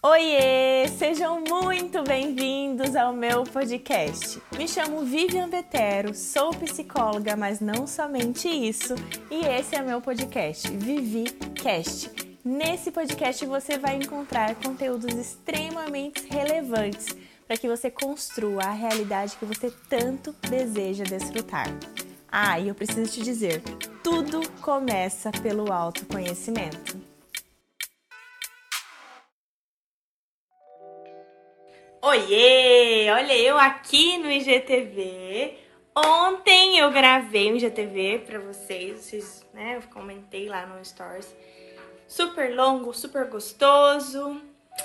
Oiê! Sejam muito bem-vindos ao meu podcast. Me chamo Vivian Vetero, sou psicóloga, mas não somente isso, e esse é meu podcast, Vivi Cast. Nesse podcast você vai encontrar conteúdos extremamente relevantes para que você construa a realidade que você tanto deseja desfrutar. Ah, e eu preciso te dizer, tudo começa pelo autoconhecimento. Oiê! Olha eu aqui no IGTV. Ontem eu gravei um IGTV para vocês, vocês, né? Eu comentei lá no Stories. Super longo, super gostoso.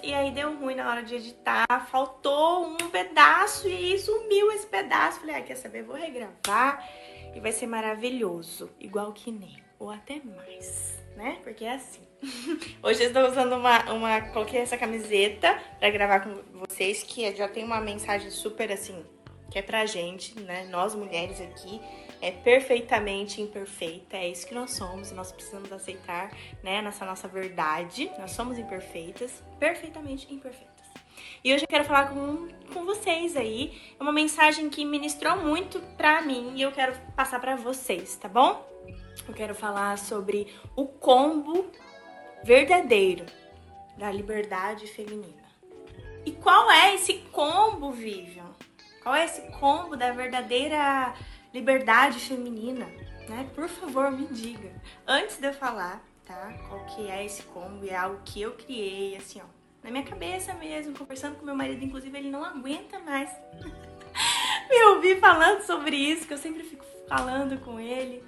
E aí deu ruim na hora de editar, faltou um pedaço e aí sumiu esse pedaço. Falei, ah, quer saber? Vou regravar e vai ser maravilhoso, igual que nem, ou até mais, né? Porque é assim. Hoje eu estou usando uma, uma. Coloquei essa camiseta para gravar com vocês, que já tem uma mensagem super assim, que é pra gente, né? Nós mulheres aqui, é perfeitamente imperfeita, é isso que nós somos, e nós precisamos aceitar, né, nessa nossa verdade. Nós somos imperfeitas, perfeitamente imperfeitas. E hoje eu quero falar com, com vocês aí, é uma mensagem que ministrou muito pra mim e eu quero passar para vocês, tá bom? Eu quero falar sobre o combo verdadeiro da liberdade feminina. E qual é esse combo, Vivian? Qual é esse combo da verdadeira liberdade feminina? Né? Por favor, me diga. Antes de eu falar, tá? Qual que é esse combo? É algo que eu criei, assim, ó. Na minha cabeça mesmo, conversando com meu marido, inclusive ele não aguenta mais me ouvir falando sobre isso, que eu sempre fico falando com ele.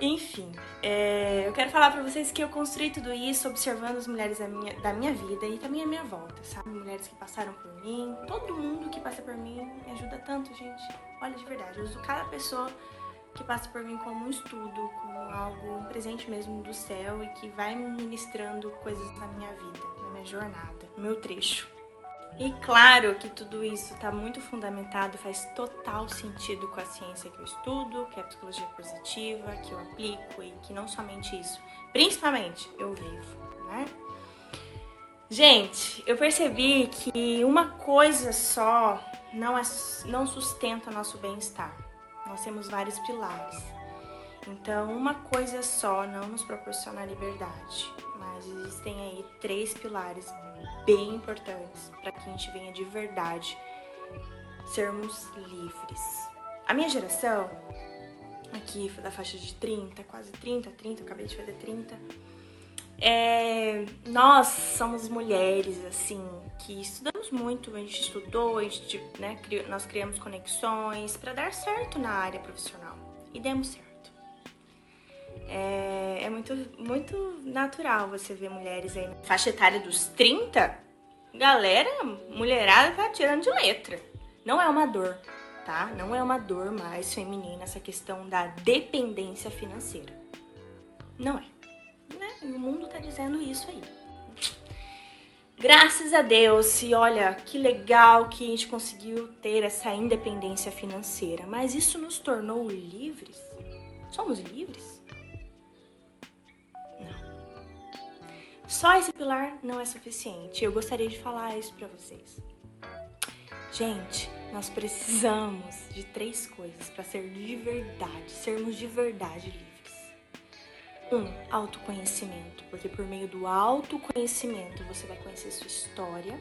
Enfim, é, eu quero falar pra vocês que eu construí tudo isso observando as mulheres da minha, da minha vida e também a minha volta, sabe? Mulheres que passaram por mim, todo mundo que passa por mim me ajuda tanto, gente. Olha, de verdade, eu uso cada pessoa que passa por mim como um estudo, como algo, um presente mesmo do céu e que vai me ministrando coisas na minha vida, jornada, meu trecho. E claro que tudo isso está muito fundamentado, faz total sentido com a ciência que eu estudo, que é a psicologia positiva, que eu aplico e que não somente isso, principalmente eu vivo, né? Gente, eu percebi que uma coisa só não, é, não sustenta nosso bem-estar. Nós temos vários pilares. Então, uma coisa só não nos proporciona liberdade, mas existem aí três pilares bem importantes para que a gente venha de verdade sermos livres. A minha geração, aqui da faixa de 30, quase 30, 30, acabei de fazer 30, é, nós somos mulheres, assim, que estudamos muito, a gente estudou, a gente, né, nós criamos conexões para dar certo na área profissional e demos certo. É, é, muito, muito natural você ver mulheres aí na faixa etária dos 30. Galera, mulherada tá tirando de letra. Não é uma dor, tá? Não é uma dor mais feminina essa questão da dependência financeira. Não é. Né? O mundo tá dizendo isso aí. Graças a Deus, e olha que legal que a gente conseguiu ter essa independência financeira, mas isso nos tornou livres? Somos livres? Só esse pilar não é suficiente. Eu gostaria de falar isso para vocês. Gente, nós precisamos de três coisas para ser de verdade, sermos de verdade livres. Um, autoconhecimento, porque por meio do autoconhecimento você vai conhecer sua história,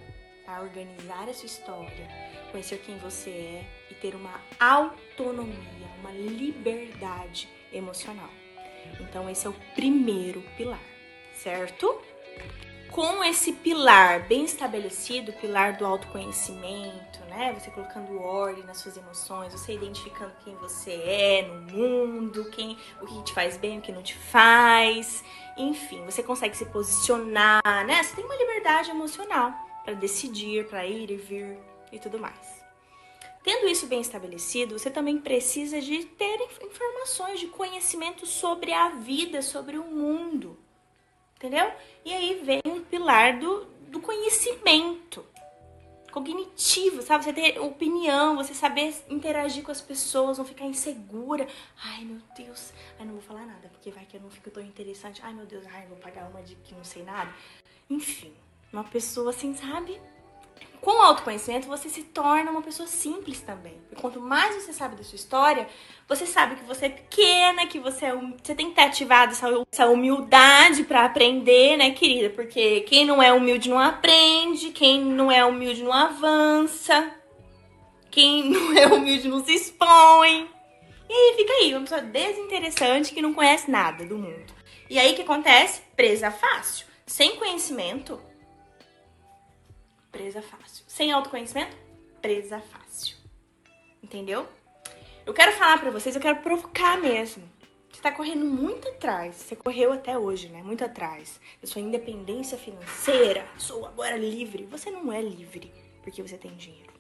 organizar a sua história, conhecer quem você é e ter uma autonomia, uma liberdade emocional. Então esse é o primeiro pilar, certo? Com esse pilar bem estabelecido, pilar do autoconhecimento, né? Você colocando ordem nas suas emoções, você identificando quem você é no mundo, quem, o que te faz bem, o que não te faz. Enfim, você consegue se posicionar, né? Você tem uma liberdade emocional para decidir, para ir e vir e tudo mais. Tendo isso bem estabelecido, você também precisa de ter informações, de conhecimento sobre a vida, sobre o mundo entendeu? E aí vem o pilar do, do conhecimento cognitivo, sabe? Você ter opinião, você saber interagir com as pessoas, não ficar insegura. Ai, meu Deus, ai, não vou falar nada, porque vai que eu não fico tão interessante. Ai, meu Deus, ai, vou pagar uma de que não sei nada. Enfim, Uma pessoa assim, sabe? Com o autoconhecimento, você se torna uma pessoa simples também. E quanto mais você sabe da sua história, você sabe que você é pequena, que você, é um, você tem que ter ativado essa humildade para aprender, né, querida? Porque quem não é humilde não aprende, quem não é humilde não avança, quem não é humilde não se expõe. E aí fica aí, uma pessoa desinteressante que não conhece nada do mundo. E aí o que acontece? Presa fácil. Sem conhecimento, presa fácil. Sem autoconhecimento, presa fácil. Entendeu? Eu quero falar para vocês, eu quero provocar mesmo. Você tá correndo muito atrás. Você correu até hoje, né? Muito atrás. Da sua independência financeira. Sou agora livre. Você não é livre porque você tem dinheiro.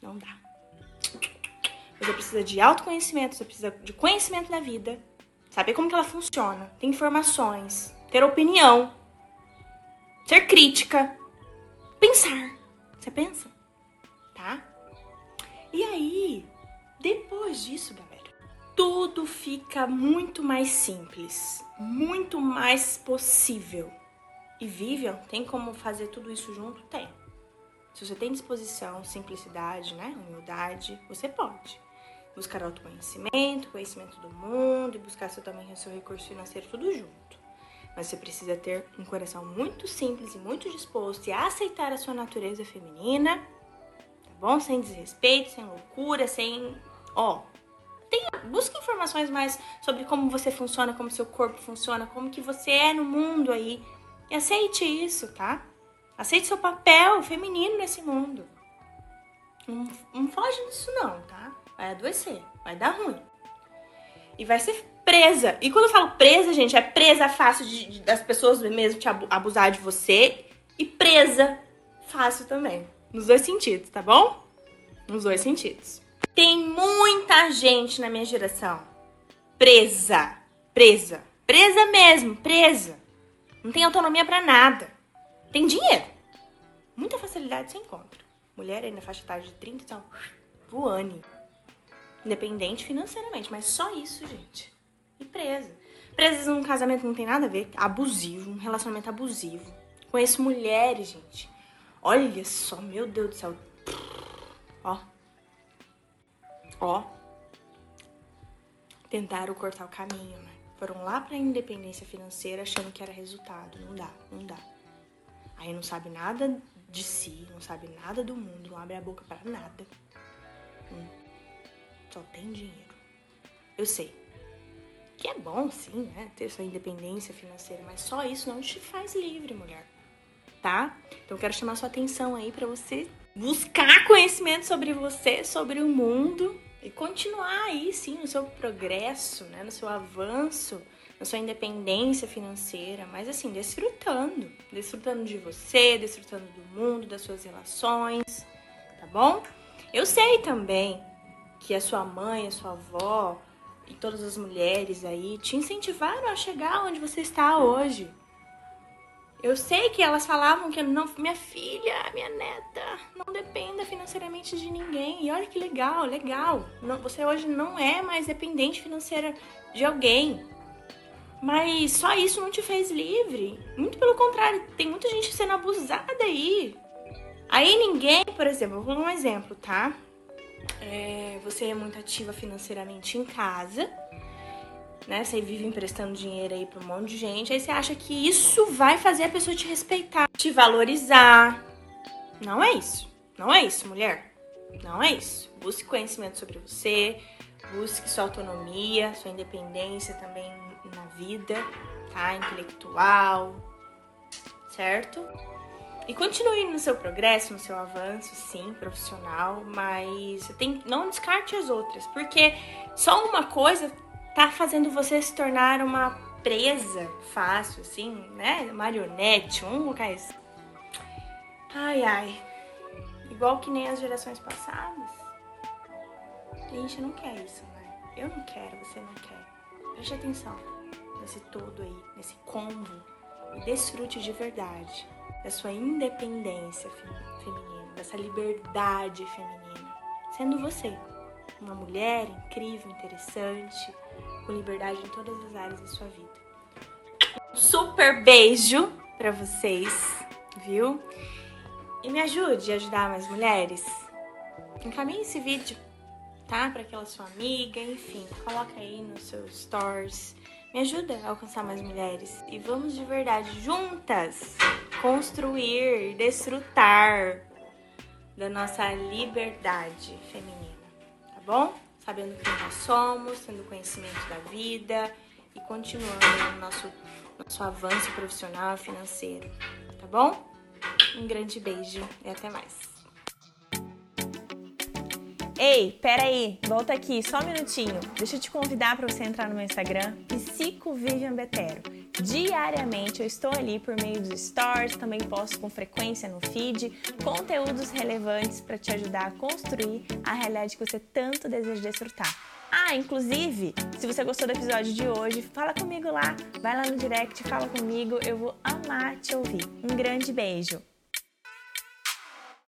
Não dá. Você precisa de autoconhecimento, você precisa de conhecimento da vida, saber como que ela funciona, ter informações, ter opinião, ser crítica, pensar. Você pensa? Tá? E aí, depois disso, galera, tudo fica muito mais simples, muito mais possível. E Vivian tem como fazer tudo isso junto? Tem. Se você tem disposição, simplicidade, né, humildade, você pode. Buscar autoconhecimento, conhecimento do mundo e buscar seu também seu recurso financeiro tudo junto. Mas você precisa ter um coração muito simples e muito disposto e aceitar a sua natureza feminina, tá bom? Sem desrespeito, sem loucura, sem. Ó. Tem, busca informações mais sobre como você funciona, como seu corpo funciona, como que você é no mundo aí. E aceite isso, tá? Aceite seu papel feminino nesse mundo. Não, não foge disso não, tá? Vai adoecer, vai dar ruim. E vai ser presa. E quando eu falo presa, gente, é presa fácil de, de, das pessoas mesmo te abusar de você. E presa fácil também. Nos dois sentidos, tá bom? Nos dois sentidos. Tem muita gente na minha geração presa. Presa. Presa mesmo, presa. Não tem autonomia para nada. Tem dinheiro. Muita facilidade você encontra. Mulher aí na faixa etária de 30, então, voane. Independente financeiramente, mas só isso, gente. E presa. Presas num casamento não tem nada a ver. Abusivo, um relacionamento abusivo. Conheço mulheres, gente. Olha só, meu Deus do céu. Ó. Ó. Tentaram cortar o caminho, né? Foram lá pra independência financeira achando que era resultado. Não dá, não dá. Aí não sabe nada de si, não sabe nada do mundo, não abre a boca para nada. Hum. Só tem dinheiro. Eu sei. Que é bom, sim, né? Ter sua independência financeira, mas só isso não te faz livre, mulher. Tá? Então eu quero chamar sua atenção aí para você buscar conhecimento sobre você, sobre o mundo e continuar aí, sim, no seu progresso, né? No seu avanço na sua independência financeira, mas assim, desfrutando, desfrutando de você, desfrutando do mundo, das suas relações, tá bom? Eu sei também que a sua mãe, a sua avó e todas as mulheres aí te incentivaram a chegar onde você está hoje. Eu sei que elas falavam que não, minha filha, minha neta, não dependa financeiramente de ninguém. E olha que legal, legal. Não, você hoje não é mais dependente financeira de alguém. Mas só isso não te fez livre. Muito pelo contrário, tem muita gente sendo abusada aí. Aí ninguém, por exemplo, vou dar um exemplo, tá? É, você é muito ativa financeiramente em casa, né? Você vive emprestando dinheiro aí pra um monte de gente. Aí você acha que isso vai fazer a pessoa te respeitar, te valorizar. Não é isso. Não é isso, mulher. Não é isso. Busque conhecimento sobre você, busque sua autonomia, sua independência também na vida, tá? Intelectual, certo? E continue no seu progresso, no seu avanço, sim, profissional, mas tem, não descarte as outras, porque só uma coisa tá fazendo você se tornar uma presa fácil, assim, né? Marionete, um lugar assim. Ai, ai. Igual que nem as gerações passadas. A gente não quer isso, né? Eu não quero, você não quer. Preste atenção nesse todo aí, nesse combo. E desfrute de verdade da sua independência feminina, dessa liberdade feminina. Sendo você uma mulher incrível, interessante, com liberdade em todas as áreas da sua vida. Um super beijo para vocês. viu? E me ajude a ajudar mais mulheres. Encaminhe esse vídeo, tá? Para aquela sua amiga, enfim, coloca aí nos seus stories. Me ajuda a alcançar mais mulheres e vamos de verdade juntas construir, desfrutar da nossa liberdade feminina, tá bom? Sabendo quem nós somos, tendo conhecimento da vida e continuando no nosso, nosso avanço profissional e financeiro, tá bom? Um grande beijo e até mais. Ei, peraí, volta aqui, só um minutinho. Deixa eu te convidar para você entrar no meu Instagram, PsicoVivianBetero. Diariamente eu estou ali por meio dos stories, também posto com frequência no feed, conteúdos relevantes para te ajudar a construir a realidade que você tanto deseja desfrutar. Ah, inclusive, se você gostou do episódio de hoje, fala comigo lá, vai lá no direct, fala comigo, eu vou amar te ouvir. Um grande beijo!